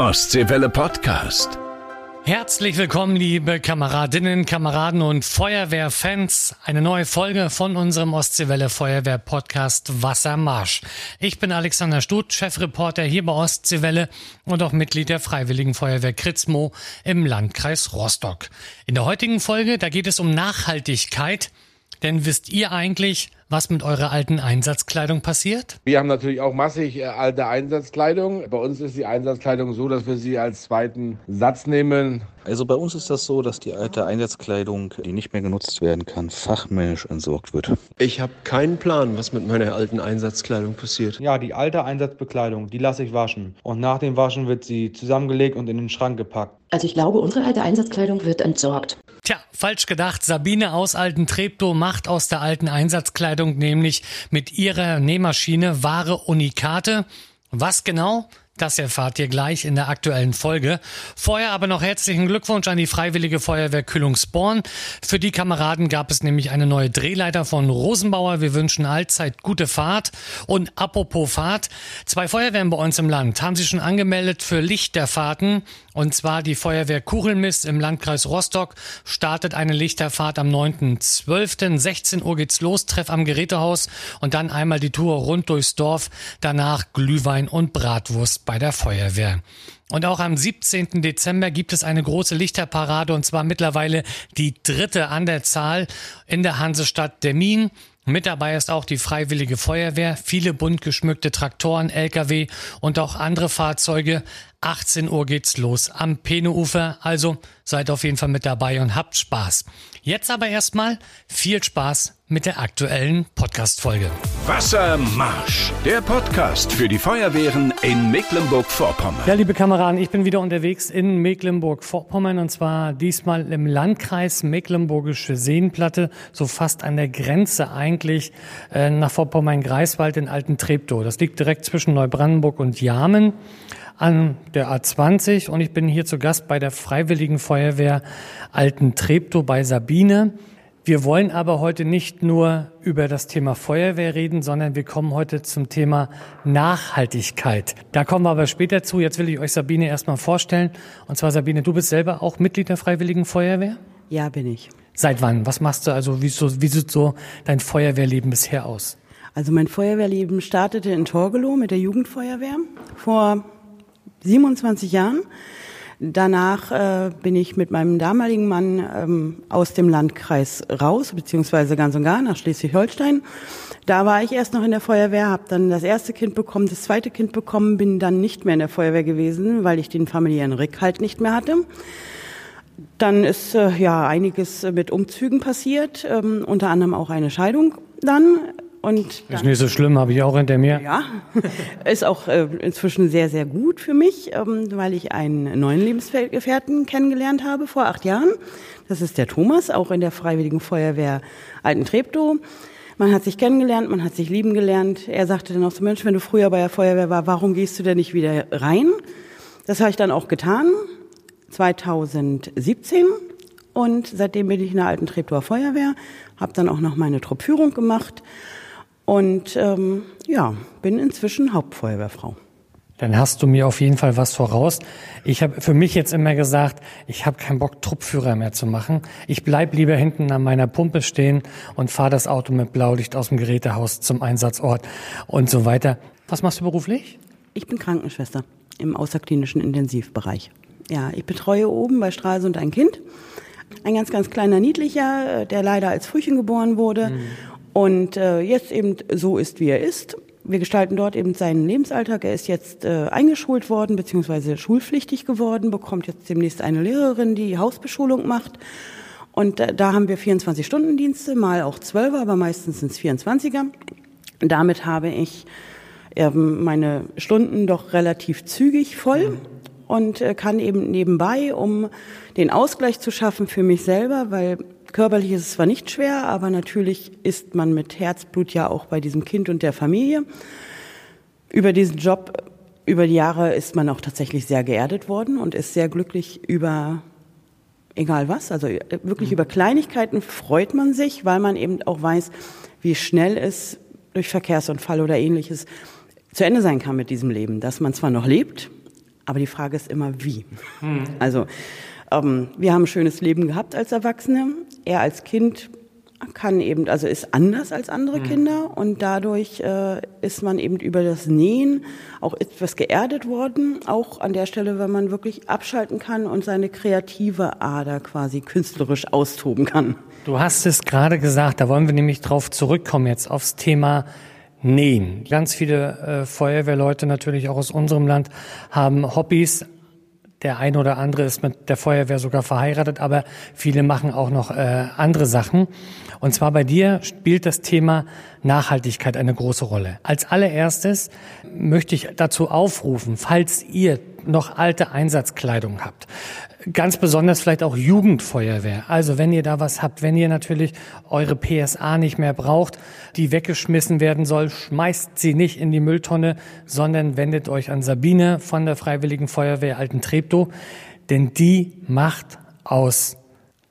Ostseewelle Podcast. Herzlich willkommen, liebe Kameradinnen, Kameraden und Feuerwehrfans. Eine neue Folge von unserem Ostseewelle Feuerwehr Podcast Wassermarsch. Ich bin Alexander Stuth, Chefreporter hier bei Ostseewelle und auch Mitglied der Freiwilligen Feuerwehr Kritzmo im Landkreis Rostock. In der heutigen Folge, da geht es um Nachhaltigkeit. Denn wisst ihr eigentlich, was mit eurer alten Einsatzkleidung passiert? Wir haben natürlich auch massig äh, alte Einsatzkleidung. Bei uns ist die Einsatzkleidung so, dass wir sie als zweiten Satz nehmen. Also bei uns ist das so, dass die alte Einsatzkleidung, die nicht mehr genutzt werden kann, fachmännisch entsorgt wird. Ich habe keinen Plan, was mit meiner alten Einsatzkleidung passiert. Ja, die alte Einsatzbekleidung, die lasse ich waschen. Und nach dem Waschen wird sie zusammengelegt und in den Schrank gepackt. Also ich glaube, unsere alte Einsatzkleidung wird entsorgt. Tja, falsch gedacht. Sabine aus Alten Treptow macht aus der alten Einsatzkleidung nämlich mit ihrer Nähmaschine wahre Unikate. Was genau? Das erfahrt ihr gleich in der aktuellen Folge. Vorher aber noch herzlichen Glückwunsch an die Freiwillige Feuerwehr Kühlungsborn. Für die Kameraden gab es nämlich eine neue Drehleiter von Rosenbauer. Wir wünschen allzeit gute Fahrt. Und apropos Fahrt, zwei Feuerwehren bei uns im Land haben sich schon angemeldet für Lichterfahrten. Und zwar die Feuerwehr Kuchelmist im Landkreis Rostock startet eine Lichterfahrt am 9.12. 16 Uhr geht's los, Treff am Gerätehaus und dann einmal die Tour rund durchs Dorf, danach Glühwein und Bratwurst bei der Feuerwehr. Und auch am 17. Dezember gibt es eine große Lichterparade und zwar mittlerweile die dritte an der Zahl in der Hansestadt Demmin. Mit dabei ist auch die Freiwillige Feuerwehr, viele bunt geschmückte Traktoren, Lkw und auch andere Fahrzeuge. 18 Uhr geht's los am Peneufer, also seid auf jeden Fall mit dabei und habt Spaß. Jetzt aber erstmal viel Spaß mit der aktuellen Podcast-Folge. Wassermarsch, der Podcast für die Feuerwehren in Mecklenburg-Vorpommern. Ja, liebe Kameraden, ich bin wieder unterwegs in Mecklenburg-Vorpommern und zwar diesmal im Landkreis Mecklenburgische Seenplatte, so fast an der Grenze eigentlich äh, nach Vorpommern-Greifswald in Alten Treptow. Das liegt direkt zwischen Neubrandenburg und Jamen an der A20 und ich bin hier zu Gast bei der Freiwilligen Feuerwehr Alten Treptow bei Sabine. Wir wollen aber heute nicht nur über das Thema Feuerwehr reden, sondern wir kommen heute zum Thema Nachhaltigkeit. Da kommen wir aber später zu. Jetzt will ich euch Sabine erstmal vorstellen. Und zwar Sabine, du bist selber auch Mitglied der Freiwilligen Feuerwehr? Ja, bin ich. Seit wann? Was machst du? Also wie, so, wie sieht so dein Feuerwehrleben bisher aus? Also mein Feuerwehrleben startete in Torgelow mit der Jugendfeuerwehr vor 27 Jahren. Danach äh, bin ich mit meinem damaligen Mann ähm, aus dem Landkreis raus, beziehungsweise ganz und gar nach Schleswig-Holstein. Da war ich erst noch in der Feuerwehr, habe dann das erste Kind bekommen, das zweite Kind bekommen, bin dann nicht mehr in der Feuerwehr gewesen, weil ich den familiären Rückhalt nicht mehr hatte. Dann ist äh, ja einiges mit Umzügen passiert, ähm, unter anderem auch eine Scheidung dann. Und ist nicht so schlimm, habe ich auch hinter mir. Ja, ist auch äh, inzwischen sehr, sehr gut für mich, ähm, weil ich einen neuen Lebensgefährten kennengelernt habe vor acht Jahren. Das ist der Thomas, auch in der Freiwilligen Feuerwehr Alten Treptow. Man hat sich kennengelernt, man hat sich lieben gelernt. Er sagte dann auch so, Mensch, wenn du früher bei der Feuerwehr war, warum gehst du denn nicht wieder rein? Das habe ich dann auch getan, 2017. Und seitdem bin ich in der Alten Treptower Feuerwehr, habe dann auch noch meine Truppführung gemacht und ähm, ja, bin inzwischen Hauptfeuerwehrfrau. Dann hast du mir auf jeden Fall was voraus. Ich habe für mich jetzt immer gesagt, ich habe keinen Bock, Truppführer mehr zu machen. Ich bleib lieber hinten an meiner Pumpe stehen und fahre das Auto mit Blaulicht aus dem Gerätehaus zum Einsatzort und so weiter. Was machst du beruflich? Ich bin Krankenschwester im außerklinischen Intensivbereich. Ja, ich betreue oben bei Stralsund ein Kind. Ein ganz, ganz kleiner Niedlicher, der leider als Frühchen geboren wurde. Mhm und äh, jetzt eben so ist, wie er ist. Wir gestalten dort eben seinen Lebensalltag. Er ist jetzt äh, eingeschult worden, beziehungsweise schulpflichtig geworden, bekommt jetzt demnächst eine Lehrerin, die Hausbeschulung macht. Und äh, da haben wir 24-Stunden-Dienste, mal auch 12, aber meistens sind es 24er. Damit habe ich ähm, meine Stunden doch relativ zügig voll und äh, kann eben nebenbei, um den Ausgleich zu schaffen für mich selber, weil Körperlich ist es zwar nicht schwer, aber natürlich ist man mit Herzblut ja auch bei diesem Kind und der Familie. Über diesen Job, über die Jahre ist man auch tatsächlich sehr geerdet worden und ist sehr glücklich über egal was, also äh, wirklich mhm. über Kleinigkeiten freut man sich, weil man eben auch weiß, wie schnell es durch Verkehrsunfall oder ähnliches zu Ende sein kann mit diesem Leben, dass man zwar noch lebt, Aber die Frage ist immer, wie. Hm. Also, ähm, wir haben ein schönes Leben gehabt als Erwachsene. Er als Kind kann eben, also ist anders als andere mhm. Kinder und dadurch äh, ist man eben über das Nähen auch etwas geerdet worden, auch an der Stelle, wenn man wirklich abschalten kann und seine kreative Ader quasi künstlerisch austoben kann. Du hast es gerade gesagt, da wollen wir nämlich drauf zurückkommen jetzt aufs Thema Nähen. Ganz viele äh, Feuerwehrleute natürlich auch aus unserem Land haben Hobbys, der eine oder andere ist mit der Feuerwehr sogar verheiratet, aber viele machen auch noch äh, andere Sachen. Und zwar bei dir spielt das Thema Nachhaltigkeit eine große Rolle. Als allererstes möchte ich dazu aufrufen, falls ihr noch alte Einsatzkleidung habt, ganz besonders vielleicht auch Jugendfeuerwehr. Also wenn ihr da was habt, wenn ihr natürlich eure PSA nicht mehr braucht, die weggeschmissen werden soll, schmeißt sie nicht in die Mülltonne, sondern wendet euch an Sabine von der Freiwilligen Feuerwehr Alten Treptow, denn die macht aus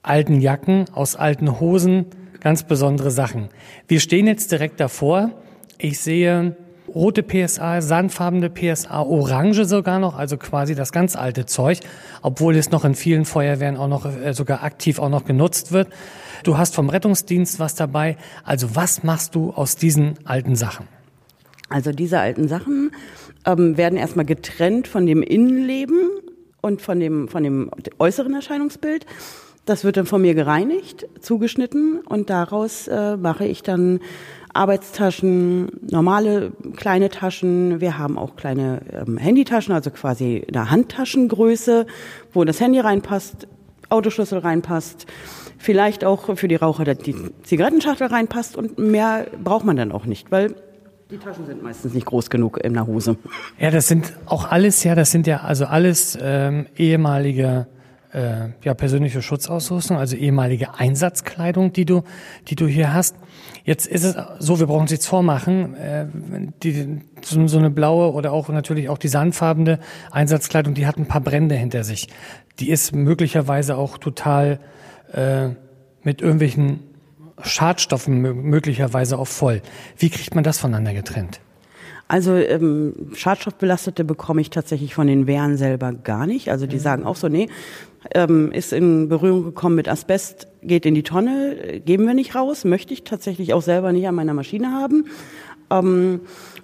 alten Jacken, aus alten Hosen, ganz besondere Sachen. Wir stehen jetzt direkt davor. Ich sehe rote PSA, sandfarbene PSA, orange sogar noch, also quasi das ganz alte Zeug, obwohl es noch in vielen Feuerwehren auch noch äh, sogar aktiv auch noch genutzt wird. Du hast vom Rettungsdienst was dabei. Also was machst du aus diesen alten Sachen? Also diese alten Sachen ähm, werden erstmal getrennt von dem Innenleben und von dem, von dem äußeren Erscheinungsbild. Das wird dann von mir gereinigt, zugeschnitten und daraus äh, mache ich dann Arbeitstaschen, normale kleine Taschen. Wir haben auch kleine ähm, Handytaschen, also quasi eine Handtaschengröße, wo das Handy reinpasst, Autoschlüssel reinpasst, vielleicht auch für die Raucher die Zigarettenschachtel reinpasst und mehr braucht man dann auch nicht, weil die Taschen sind meistens nicht groß genug in der Hose. Ja, das sind auch alles, ja, das sind ja also alles ähm, ehemalige äh, ja, persönliche Schutzausrüstung, also ehemalige Einsatzkleidung, die du, die du hier hast. Jetzt ist es so, wir brauchen uns jetzt vormachen, äh, die, so, so eine blaue oder auch natürlich auch die sandfarbene Einsatzkleidung, die hat ein paar Brände hinter sich. Die ist möglicherweise auch total äh, mit irgendwelchen Schadstoffen möglicherweise auch voll. Wie kriegt man das voneinander getrennt? Also ähm, Schadstoffbelastete bekomme ich tatsächlich von den Wehren selber gar nicht. Also die mhm. sagen auch so, nee, ähm, ist in Berührung gekommen mit Asbest, geht in die Tonne, geben wir nicht raus, möchte ich tatsächlich auch selber nicht an meiner Maschine haben. Ähm,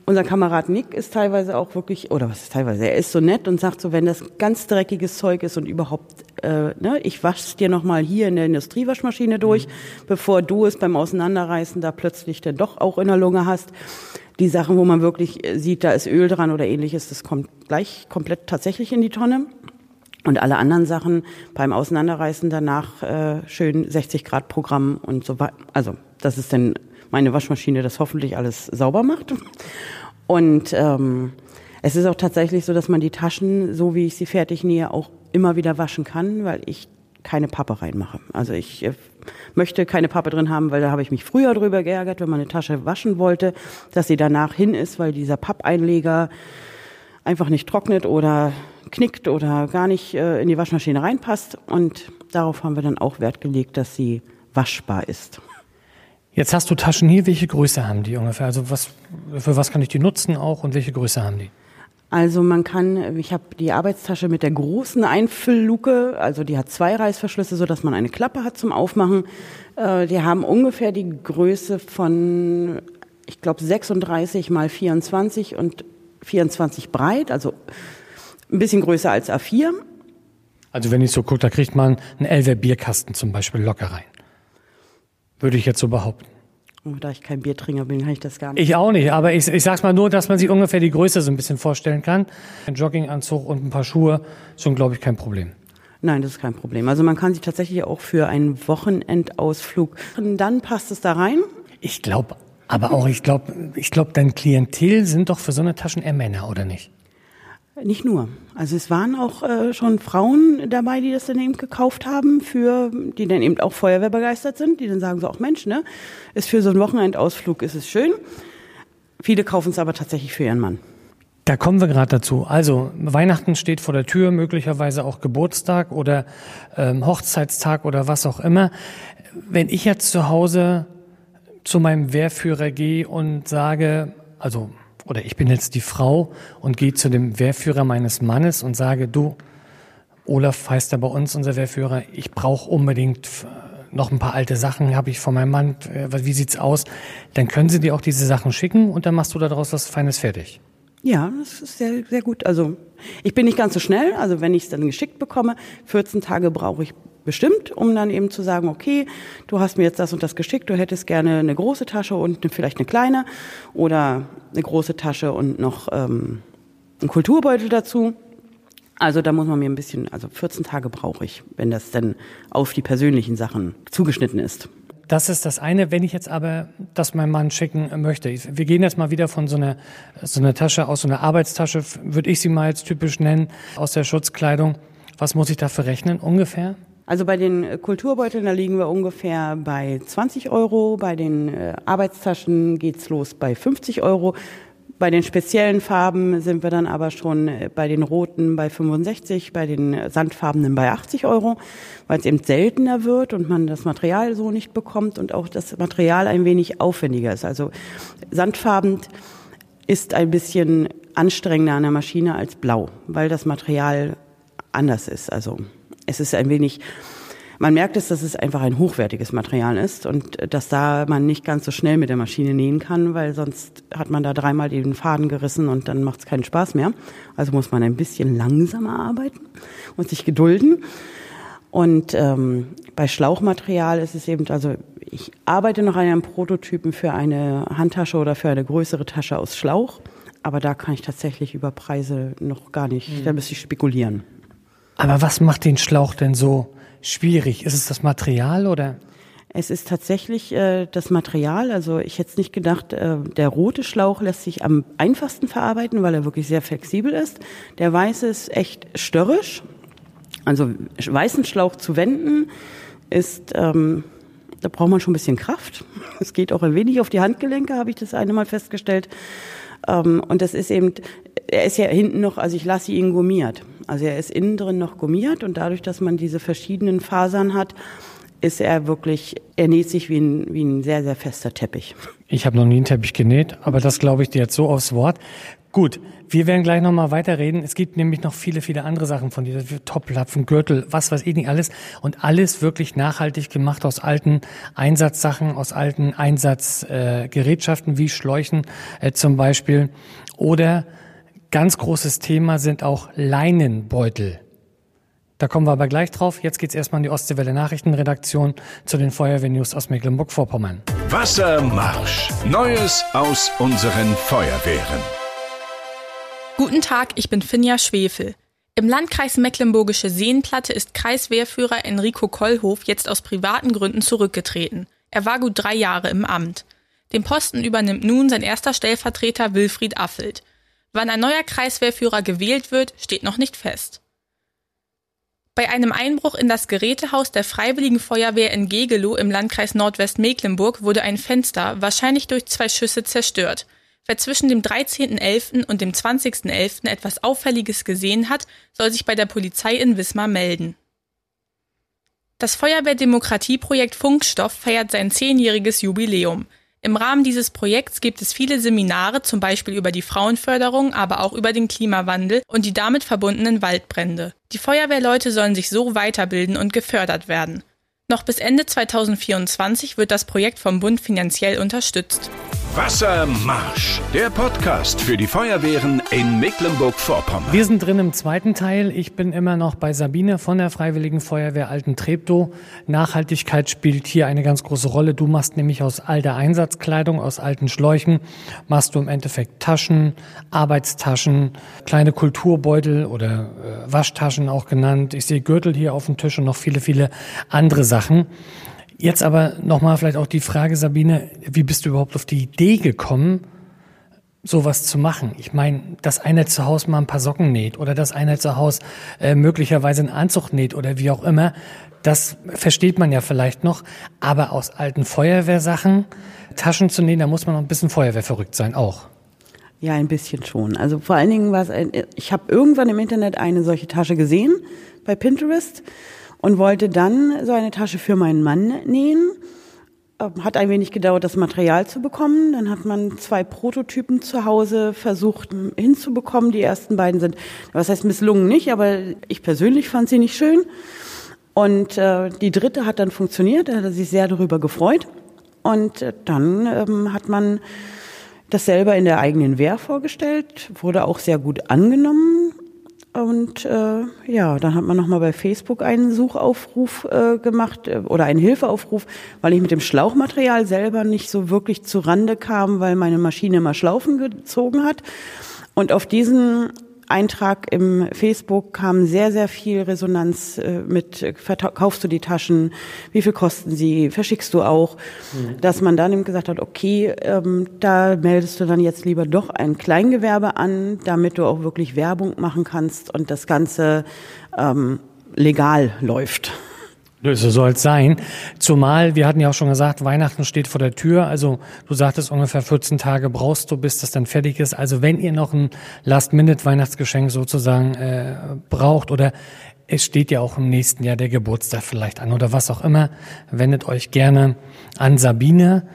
unser Kamerad Nick ist teilweise auch wirklich, oder was ist teilweise, er ist so nett und sagt so, wenn das ganz dreckiges Zeug ist und überhaupt, äh, ne, ich wasch's dir nochmal hier in der Industriewaschmaschine durch, mhm. bevor du es beim Auseinanderreißen da plötzlich dann doch auch in der Lunge hast. Die Sachen, wo man wirklich sieht, da ist Öl dran oder ähnliches, das kommt gleich komplett tatsächlich in die Tonne. Und alle anderen Sachen beim Auseinanderreißen danach äh, schön 60 Grad Programm und so weiter. Also das ist dann meine Waschmaschine, das hoffentlich alles sauber macht. Und ähm, es ist auch tatsächlich so, dass man die Taschen, so wie ich sie fertig nähe, auch immer wieder waschen kann, weil ich keine Pappe reinmache. Also ich äh, möchte keine Pappe drin haben, weil da habe ich mich früher drüber geärgert, wenn man eine Tasche waschen wollte, dass sie danach hin ist, weil dieser Pappeinleger einfach nicht trocknet oder knickt oder gar nicht äh, in die Waschmaschine reinpasst. Und darauf haben wir dann auch Wert gelegt, dass sie waschbar ist. Jetzt hast du Taschen hier. Welche Größe haben die ungefähr? Also was, für was kann ich die nutzen auch und welche Größe haben die? Also man kann, ich habe die Arbeitstasche mit der großen Einfüllluke, also die hat zwei Reißverschlüsse, so dass man eine Klappe hat zum Aufmachen. Äh, die haben ungefähr die Größe von, ich glaube 36 mal 24 und 24 breit, also ein bisschen größer als A4. Also wenn ich so gucke, da kriegt man einen Elver Bierkasten zum Beispiel locker rein. Würde ich jetzt so behaupten. Oh, da ich kein Biertrinker bin, kann ich das gar nicht. Ich auch nicht, aber ich, ich sag's mal nur, dass man sich ungefähr die Größe so ein bisschen vorstellen kann. Ein Jogginganzug und ein paar Schuhe sind, glaube ich, kein Problem. Nein, das ist kein Problem. Also man kann sich tatsächlich auch für einen Wochenendausflug, und dann passt es da rein. Ich glaube, aber auch, ich glaube, ich glaube, dein Klientel sind doch für so eine Taschen eher Männer, oder nicht? Nicht nur. Also es waren auch äh, schon Frauen dabei, die das dann eben gekauft haben, für die dann eben auch Feuerwehrbegeistert sind, die dann sagen so, auch Mensch, ne, ist für so einen Wochenendausflug ist es schön. Viele kaufen es aber tatsächlich für ihren Mann. Da kommen wir gerade dazu. Also Weihnachten steht vor der Tür, möglicherweise auch Geburtstag oder ähm, Hochzeitstag oder was auch immer. Wenn ich jetzt zu Hause zu meinem Wehrführer gehe und sage, also oder ich bin jetzt die Frau und gehe zu dem Wehrführer meines Mannes und sage, du, Olaf heißt er bei uns, unser Wehrführer, ich brauche unbedingt noch ein paar alte Sachen, habe ich von meinem Mann, äh, wie sieht's aus? Dann können sie dir auch diese Sachen schicken und dann machst du daraus was Feines fertig. Ja, das ist sehr, sehr gut. Also ich bin nicht ganz so schnell. Also wenn ich es dann geschickt bekomme, 14 Tage brauche ich bestimmt, um dann eben zu sagen, okay, du hast mir jetzt das und das geschickt, du hättest gerne eine große Tasche und vielleicht eine kleine oder eine große Tasche und noch ähm, einen Kulturbeutel dazu. Also da muss man mir ein bisschen, also 14 Tage brauche ich, wenn das denn auf die persönlichen Sachen zugeschnitten ist. Das ist das eine. Wenn ich jetzt aber das meinem Mann schicken möchte, wir gehen jetzt mal wieder von so einer, so einer Tasche aus, so einer Arbeitstasche, würde ich sie mal jetzt typisch nennen, aus der Schutzkleidung. Was muss ich dafür rechnen ungefähr? Also bei den Kulturbeuteln, da liegen wir ungefähr bei 20 Euro. Bei den äh, Arbeitstaschen geht's los bei 50 Euro. Bei den speziellen Farben sind wir dann aber schon äh, bei den roten bei 65, bei den sandfarbenen bei 80 Euro, weil es eben seltener wird und man das Material so nicht bekommt und auch das Material ein wenig aufwendiger ist. Also sandfarben ist ein bisschen anstrengender an der Maschine als blau, weil das Material anders ist. Also es ist ein wenig man merkt es, dass es einfach ein hochwertiges Material ist und äh, dass da man nicht ganz so schnell mit der Maschine nähen kann, weil sonst hat man da dreimal den Faden gerissen und dann macht es keinen Spaß mehr. Also muss man ein bisschen langsamer arbeiten und sich gedulden. Und ähm, bei Schlauchmaterial ist es eben, also ich arbeite noch an einem Prototypen für eine Handtasche oder für eine größere Tasche aus Schlauch, aber da kann ich tatsächlich über Preise noch gar nicht, mhm. da müsste ich spekulieren. Aber was macht den Schlauch denn so schwierig? Ist es das Material oder? Es ist tatsächlich äh, das Material. Also ich hätte nicht gedacht, äh, der rote Schlauch lässt sich am einfachsten verarbeiten, weil er wirklich sehr flexibel ist. Der weiße ist echt störrisch. Also weißen Schlauch zu wenden ist, ähm, da braucht man schon ein bisschen Kraft. Es geht auch ein wenig auf die Handgelenke, habe ich das eine Mal festgestellt. Ähm, und das ist eben, er ist ja hinten noch, also ich lasse ihn gummiert. Also er ist innen drin noch gummiert und dadurch, dass man diese verschiedenen Fasern hat, ist er wirklich, er näht sich wie ein, wie ein sehr, sehr fester Teppich. Ich habe noch nie einen Teppich genäht, aber das glaube ich dir jetzt so aufs Wort. Gut, wir werden gleich nochmal weiterreden. Es gibt nämlich noch viele, viele andere Sachen von dieser Toplapfen, Gürtel, was weiß ich nicht alles. Und alles wirklich nachhaltig gemacht aus alten Einsatzsachen, aus alten Einsatzgerätschaften äh, wie Schläuchen äh, zum Beispiel. Oder Ganz großes Thema sind auch Leinenbeutel. Da kommen wir aber gleich drauf. Jetzt geht's erstmal in die Ostseewelle Nachrichtenredaktion zu den Feuerwehrnews aus Mecklenburg-Vorpommern. Wassermarsch. Neues aus unseren Feuerwehren. Guten Tag, ich bin Finja Schwefel. Im Landkreis Mecklenburgische Seenplatte ist Kreiswehrführer Enrico Kollhof jetzt aus privaten Gründen zurückgetreten. Er war gut drei Jahre im Amt. Den Posten übernimmt nun sein erster Stellvertreter Wilfried Affelt. Wann ein neuer Kreiswehrführer gewählt wird, steht noch nicht fest. Bei einem Einbruch in das Gerätehaus der Freiwilligen Feuerwehr in Gegelow im Landkreis Nordwestmecklenburg wurde ein Fenster wahrscheinlich durch zwei Schüsse zerstört. Wer zwischen dem 13.11. und dem 20.11. etwas Auffälliges gesehen hat, soll sich bei der Polizei in Wismar melden. Das Feuerwehrdemokratieprojekt Funkstoff feiert sein zehnjähriges Jubiläum. Im Rahmen dieses Projekts gibt es viele Seminare, zum Beispiel über die Frauenförderung, aber auch über den Klimawandel und die damit verbundenen Waldbrände. Die Feuerwehrleute sollen sich so weiterbilden und gefördert werden. Noch bis Ende 2024 wird das Projekt vom Bund finanziell unterstützt. Wassermarsch, der Podcast für die Feuerwehren in Mecklenburg-Vorpommern. Wir sind drin im zweiten Teil. Ich bin immer noch bei Sabine von der Freiwilligen Feuerwehr Alten Treptow. Nachhaltigkeit spielt hier eine ganz große Rolle. Du machst nämlich aus alter Einsatzkleidung, aus alten Schläuchen, machst du im Endeffekt Taschen, Arbeitstaschen, kleine Kulturbeutel oder äh, Waschtaschen auch genannt. Ich sehe Gürtel hier auf dem Tisch und noch viele, viele andere Sachen. Jetzt aber nochmal vielleicht auch die Frage, Sabine, wie bist du überhaupt auf die Idee gekommen, sowas zu machen? Ich meine, dass einer zu Hause mal ein paar Socken näht oder dass einer zu Hause äh, möglicherweise einen Anzug näht oder wie auch immer, das versteht man ja vielleicht noch. Aber aus alten Feuerwehrsachen Taschen zu nähen, da muss man noch ein bisschen Feuerwehrverrückt sein auch. Ja, ein bisschen schon. Also vor allen Dingen war es, ich habe irgendwann im Internet eine solche Tasche gesehen bei Pinterest und wollte dann so eine Tasche für meinen Mann nähen. Ähm, hat ein wenig gedauert, das Material zu bekommen. Dann hat man zwei Prototypen zu Hause versucht hinzubekommen. Die ersten beiden sind, was heißt misslungen nicht, aber ich persönlich fand sie nicht schön. Und äh, die dritte hat dann funktioniert, da hat er sich sehr darüber gefreut. Und äh, dann ähm, hat man das selber in der eigenen Wehr vorgestellt, wurde auch sehr gut angenommen. Und äh, ja, dann hat man nochmal bei Facebook einen Suchaufruf äh, gemacht äh, oder einen Hilfeaufruf, weil ich mit dem Schlauchmaterial selber nicht so wirklich zu Rande kam, weil meine Maschine immer Schlaufen gezogen hat. Und auf diesen Eintrag im Facebook kam sehr, sehr viel Resonanz äh, mit, verkaufst du die Taschen, wie viel kosten sie, verschickst du auch, mhm. dass man dann eben gesagt hat, okay, ähm, da meldest du dann jetzt lieber doch ein Kleingewerbe an, damit du auch wirklich Werbung machen kannst und das Ganze ähm, legal läuft. So soll es sein. Zumal, wir hatten ja auch schon gesagt, Weihnachten steht vor der Tür. Also du sagtest, ungefähr 14 Tage brauchst du, bis das dann fertig ist. Also wenn ihr noch ein Last-Minute-Weihnachtsgeschenk sozusagen äh, braucht oder es steht ja auch im nächsten Jahr der Geburtstag vielleicht an oder was auch immer, wendet euch gerne an Sabine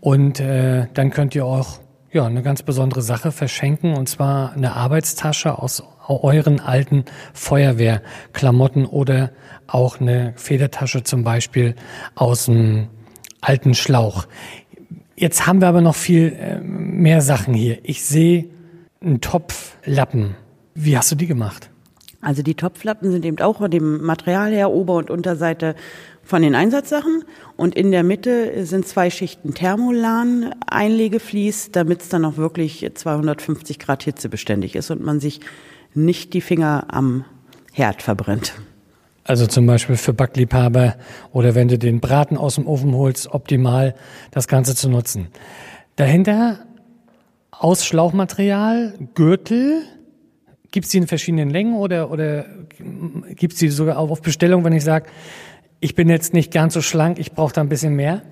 und äh, dann könnt ihr auch ja, eine ganz besondere Sache verschenken und zwar eine Arbeitstasche aus euren alten Feuerwehrklamotten oder auch eine Federtasche zum Beispiel aus dem alten Schlauch. Jetzt haben wir aber noch viel äh, mehr Sachen hier. Ich sehe einen Topflappen. Wie hast du die gemacht? Also die Topflappen sind eben auch von dem Material her, Ober- und Unterseite von den Einsatzsachen. Und in der Mitte sind zwei Schichten Thermolan Einlegeflies, damit es dann auch wirklich 250 Grad Hitze beständig ist und man sich nicht die Finger am Herd verbrennt. Also zum Beispiel für Backliebhaber oder wenn du den Braten aus dem Ofen holst, optimal das Ganze zu nutzen. Dahinter aus Schlauchmaterial, Gürtel. Gibt es die in verschiedenen Längen oder, oder gibt es die sogar auf Bestellung, wenn ich sage, ich bin jetzt nicht ganz so schlank, ich brauche da ein bisschen mehr?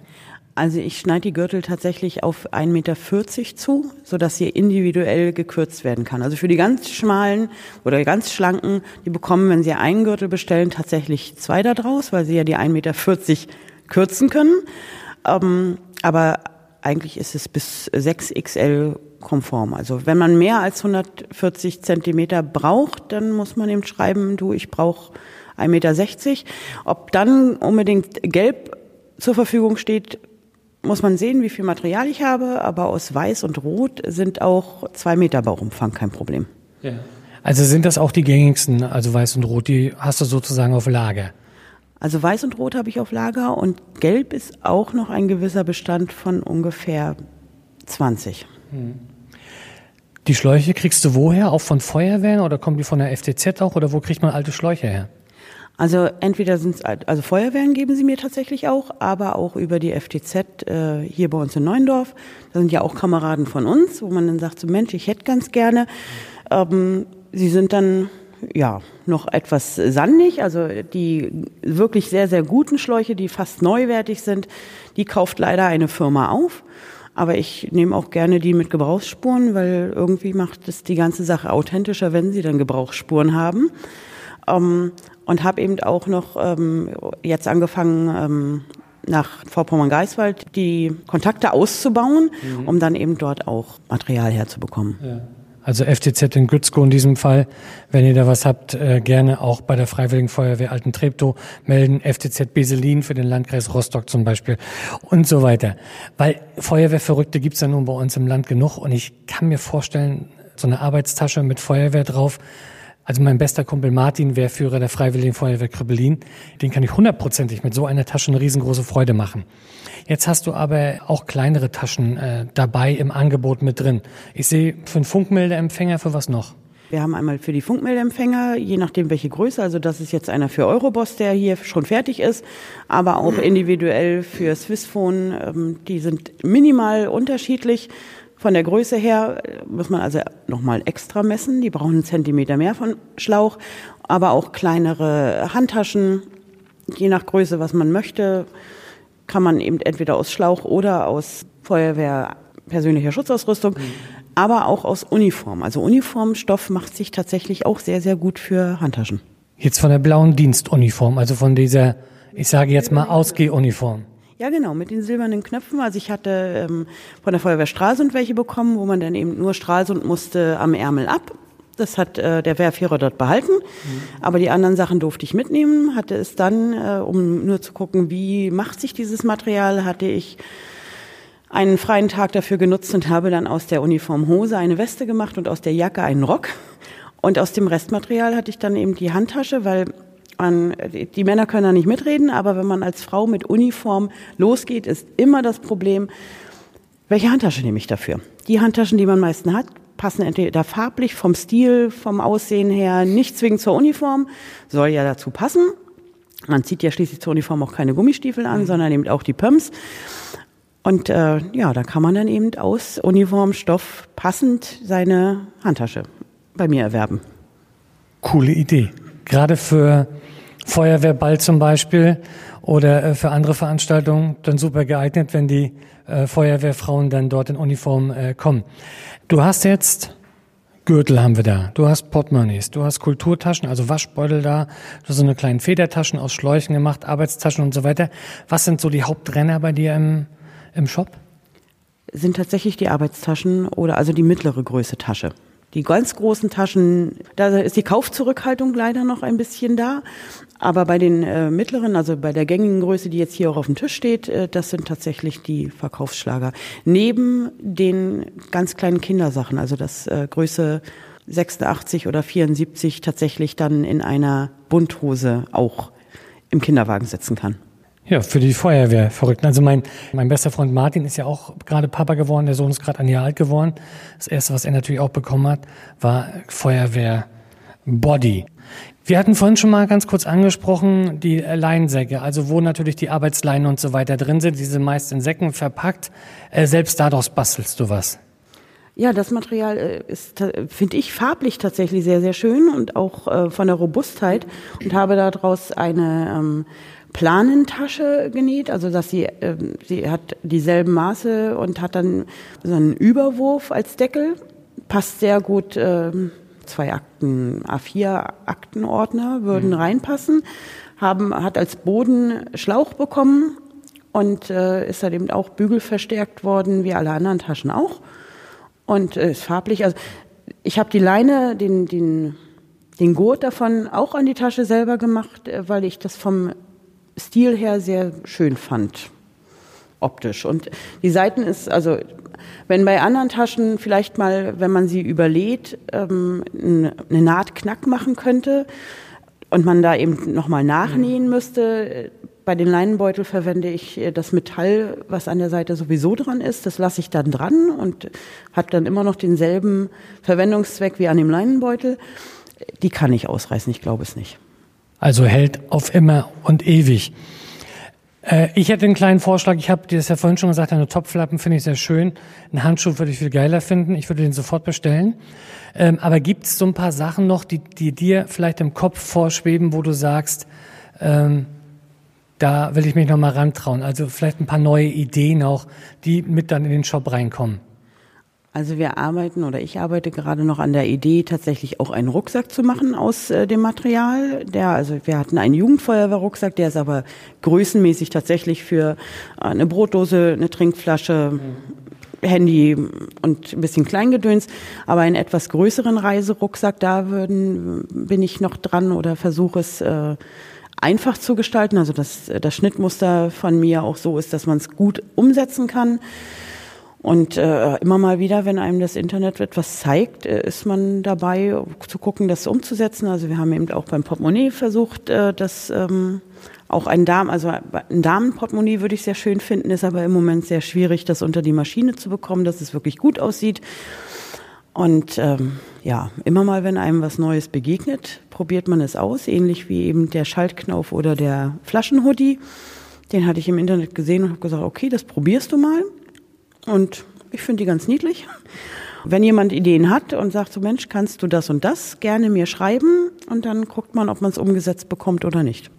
Also ich schneide die Gürtel tatsächlich auf 1,40 Meter zu, sodass sie individuell gekürzt werden kann. Also für die ganz schmalen oder ganz schlanken, die bekommen, wenn sie einen Gürtel bestellen, tatsächlich zwei da draus, weil sie ja die 1,40 Meter kürzen können. Ähm, aber eigentlich ist es bis 6 XL konform. Also wenn man mehr als 140 Zentimeter braucht, dann muss man eben schreiben, du, ich brauche 1,60 Meter. Ob dann unbedingt gelb zur Verfügung steht, muss man sehen, wie viel Material ich habe, aber aus Weiß und Rot sind auch zwei Meter Bauumfang kein Problem. Ja. Also sind das auch die gängigsten, also Weiß und Rot, die hast du sozusagen auf Lager? Also Weiß und Rot habe ich auf Lager und Gelb ist auch noch ein gewisser Bestand von ungefähr 20. Hm. Die Schläuche kriegst du woher? Auch von Feuerwehren oder kommen die von der FTZ auch oder wo kriegt man alte Schläuche her? Also entweder sind es, also Feuerwehren geben sie mir tatsächlich auch, aber auch über die FTZ äh, hier bei uns in Neuendorf. Da sind ja auch Kameraden von uns, wo man dann sagt, so Mensch, ich hätte ganz gerne. Ähm, sie sind dann ja noch etwas sandig, also die wirklich sehr, sehr guten Schläuche, die fast neuwertig sind, die kauft leider eine Firma auf. Aber ich nehme auch gerne die mit Gebrauchsspuren, weil irgendwie macht es die ganze Sache authentischer, wenn sie dann Gebrauchsspuren haben. Ähm, und habe eben auch noch ähm, jetzt angefangen, ähm, nach Vorpommern-Geiswald die Kontakte auszubauen, mhm. um dann eben dort auch Material herzubekommen. Ja. Also FTZ in Gützko in diesem Fall. Wenn ihr da was habt, äh, gerne auch bei der Freiwilligen Feuerwehr Alten Treptow melden. FTZ Beselin für den Landkreis Rostock zum Beispiel und so weiter. Weil Feuerwehrverrückte gibt's ja nun bei uns im Land genug und ich kann mir vorstellen, so eine Arbeitstasche mit Feuerwehr drauf, also mein bester Kumpel Martin, Wehrführer der Freiwilligen Feuerwehr Kribbelin, den kann ich hundertprozentig mit so einer Tasche eine riesengroße Freude machen. Jetzt hast du aber auch kleinere Taschen äh, dabei im Angebot mit drin. Ich sehe für einen Funkmeldeempfänger, für was noch? Wir haben einmal für die Funkmeldeempfänger, je nachdem welche Größe, also das ist jetzt einer für Euroboss, der hier schon fertig ist, aber auch individuell für Swissphone, ähm, die sind minimal unterschiedlich. Von der Größe her muss man also nochmal extra messen. Die brauchen einen Zentimeter mehr von Schlauch, aber auch kleinere Handtaschen, je nach Größe, was man möchte, kann man eben entweder aus Schlauch oder aus Feuerwehr persönlicher Schutzausrüstung, mhm. aber auch aus Uniform. Also Uniformstoff macht sich tatsächlich auch sehr, sehr gut für Handtaschen. Jetzt von der blauen Dienstuniform, also von dieser, ich sage jetzt mal Ausgehuniform. Ja, genau, mit den silbernen Knöpfen. Also ich hatte ähm, von der Feuerwehr Stralsund welche bekommen, wo man dann eben nur Stralsund musste am Ärmel ab. Das hat äh, der Wehrführer dort behalten. Mhm. Aber die anderen Sachen durfte ich mitnehmen. Hatte es dann, äh, um nur zu gucken, wie macht sich dieses Material, hatte ich einen freien Tag dafür genutzt und habe dann aus der Uniformhose eine Weste gemacht und aus der Jacke einen Rock. Und aus dem Restmaterial hatte ich dann eben die Handtasche, weil man, die Männer können da nicht mitreden, aber wenn man als Frau mit Uniform losgeht, ist immer das Problem, welche Handtasche nehme ich dafür? Die Handtaschen, die man meisten hat, passen entweder farblich, vom Stil, vom Aussehen her, nicht zwingend zur Uniform, soll ja dazu passen. Man zieht ja schließlich zur Uniform auch keine Gummistiefel an, mhm. sondern eben auch die Pumps. Und äh, ja, da kann man dann eben aus Uniformstoff passend seine Handtasche bei mir erwerben. Coole Idee. Gerade für Feuerwehrball zum Beispiel oder äh, für andere Veranstaltungen dann super geeignet, wenn die äh, Feuerwehrfrauen dann dort in Uniform äh, kommen. Du hast jetzt Gürtel haben wir da. Du hast Portemonnaies, du hast Kulturtaschen, also Waschbeutel da, du hast so eine kleinen Federtaschen aus Schläuchen gemacht, Arbeitstaschen und so weiter. Was sind so die Hauptrenner bei dir im, im Shop? Sind tatsächlich die Arbeitstaschen oder also die mittlere Größe Tasche. Die ganz großen Taschen, da ist die Kaufzurückhaltung leider noch ein bisschen da. Aber bei den äh, mittleren, also bei der gängigen Größe, die jetzt hier auch auf dem Tisch steht, äh, das sind tatsächlich die Verkaufsschlager. Neben den ganz kleinen Kindersachen, also das äh, Größe 86 oder 74 tatsächlich dann in einer Bunthose auch im Kinderwagen sitzen kann. Ja, für die Feuerwehr verrückt. Also mein, mein bester Freund Martin ist ja auch gerade Papa geworden, der Sohn ist gerade ein Jahr alt geworden. Das erste, was er natürlich auch bekommen hat, war Feuerwehr Body. Wir hatten vorhin schon mal ganz kurz angesprochen, die Leinsäcke, also wo natürlich die Arbeitsleinen und so weiter drin sind, diese meist in Säcken verpackt. Äh, selbst daraus bastelst du was. Ja, das Material äh, ist, finde ich, farblich tatsächlich sehr, sehr schön und auch äh, von der Robustheit und habe daraus eine ähm, Planentasche genäht, also dass sie, äh, sie hat dieselben Maße und hat dann so einen Überwurf als Deckel. Passt sehr gut, äh, zwei Akten, A4 Aktenordner würden mhm. reinpassen. Haben, hat als Boden Schlauch bekommen und äh, ist dann eben auch bügelverstärkt worden, wie alle anderen Taschen auch. Und äh, ist farblich, also ich habe die Leine, den, den, den Gurt davon auch an die Tasche selber gemacht, äh, weil ich das vom Stil her sehr schön fand, optisch. Und die Seiten ist, also wenn bei anderen Taschen vielleicht mal, wenn man sie überlädt, ähm, eine Naht knack machen könnte und man da eben nochmal nachnähen müsste, bei den Leinenbeutel verwende ich das Metall, was an der Seite sowieso dran ist. Das lasse ich dann dran und hat dann immer noch denselben Verwendungszweck wie an dem Leinenbeutel. Die kann ich ausreißen, ich glaube es nicht. Also hält auf immer und ewig. Äh, ich hätte einen kleinen Vorschlag. Ich habe dir das ja vorhin schon gesagt, eine Topflappen finde ich sehr schön. Einen Handschuh würde ich viel geiler finden. Ich würde den sofort bestellen. Ähm, aber gibt es so ein paar Sachen noch, die, die dir vielleicht im Kopf vorschweben, wo du sagst, ähm, da will ich mich noch mal rantrauen. Also vielleicht ein paar neue Ideen auch, die mit dann in den Shop reinkommen. Also wir arbeiten oder ich arbeite gerade noch an der Idee, tatsächlich auch einen Rucksack zu machen aus äh, dem Material. Der, also wir hatten einen Jugendfeuerwehrrucksack, der ist aber größenmäßig tatsächlich für eine Brotdose, eine Trinkflasche, mhm. Handy und ein bisschen Kleingedöns, aber einen etwas größeren Reiserucksack, da würden, bin ich noch dran oder versuche es äh, einfach zu gestalten, also dass das Schnittmuster von mir auch so ist, dass man es gut umsetzen kann. Und äh, immer mal wieder, wenn einem das Internet etwas zeigt, äh, ist man dabei zu gucken, das umzusetzen. Also wir haben eben auch beim Portemonnaie versucht, äh, das ähm, auch ein Damen, also ein Damenportemonnaie würde ich sehr schön finden, ist aber im Moment sehr schwierig, das unter die Maschine zu bekommen, dass es wirklich gut aussieht. Und ähm, ja, immer mal, wenn einem was Neues begegnet, probiert man es aus, ähnlich wie eben der Schaltknauf oder der Flaschenhoodie. Den hatte ich im Internet gesehen und habe gesagt, okay, das probierst du mal. Und ich finde die ganz niedlich. Wenn jemand Ideen hat und sagt so, Mensch, kannst du das und das gerne mir schreiben und dann guckt man, ob man es umgesetzt bekommt oder nicht.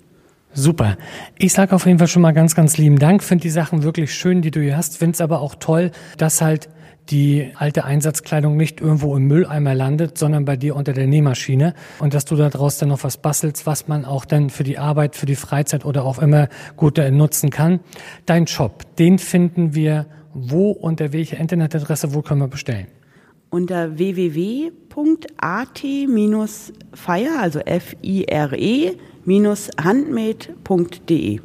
Super. Ich sage auf jeden Fall schon mal ganz, ganz lieben Dank. Finde die Sachen wirklich schön, die du hier hast. Finde es aber auch toll, dass halt die alte Einsatzkleidung nicht irgendwo im Mülleimer landet, sondern bei dir unter der Nähmaschine und dass du daraus dann noch was bastelst, was man auch dann für die Arbeit, für die Freizeit oder auch immer gut nutzen kann. Dein Shop, den finden wir wo, unter welcher Internetadresse, wo können wir bestellen? Unter www.at-fire, also F-I-R-E, handmade.de.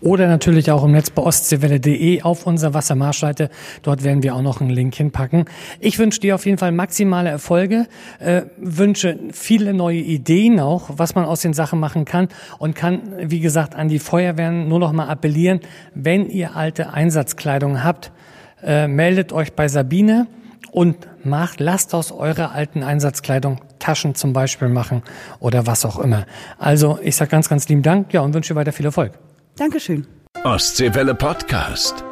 Oder natürlich auch im Netz bei ostseewelle.de auf unserer Wassermarschseite. Dort werden wir auch noch einen Link hinpacken. Ich wünsche dir auf jeden Fall maximale Erfolge, äh, wünsche viele neue Ideen auch, was man aus den Sachen machen kann und kann, wie gesagt, an die Feuerwehren nur noch mal appellieren, wenn ihr alte Einsatzkleidung habt, äh, meldet euch bei Sabine und macht, lasst aus eurer alten Einsatzkleidung Taschen zum Beispiel machen oder was auch immer. Also ich sage ganz, ganz lieben Dank ja, und wünsche weiter viel Erfolg. Dankeschön. Ostseewelle Podcast.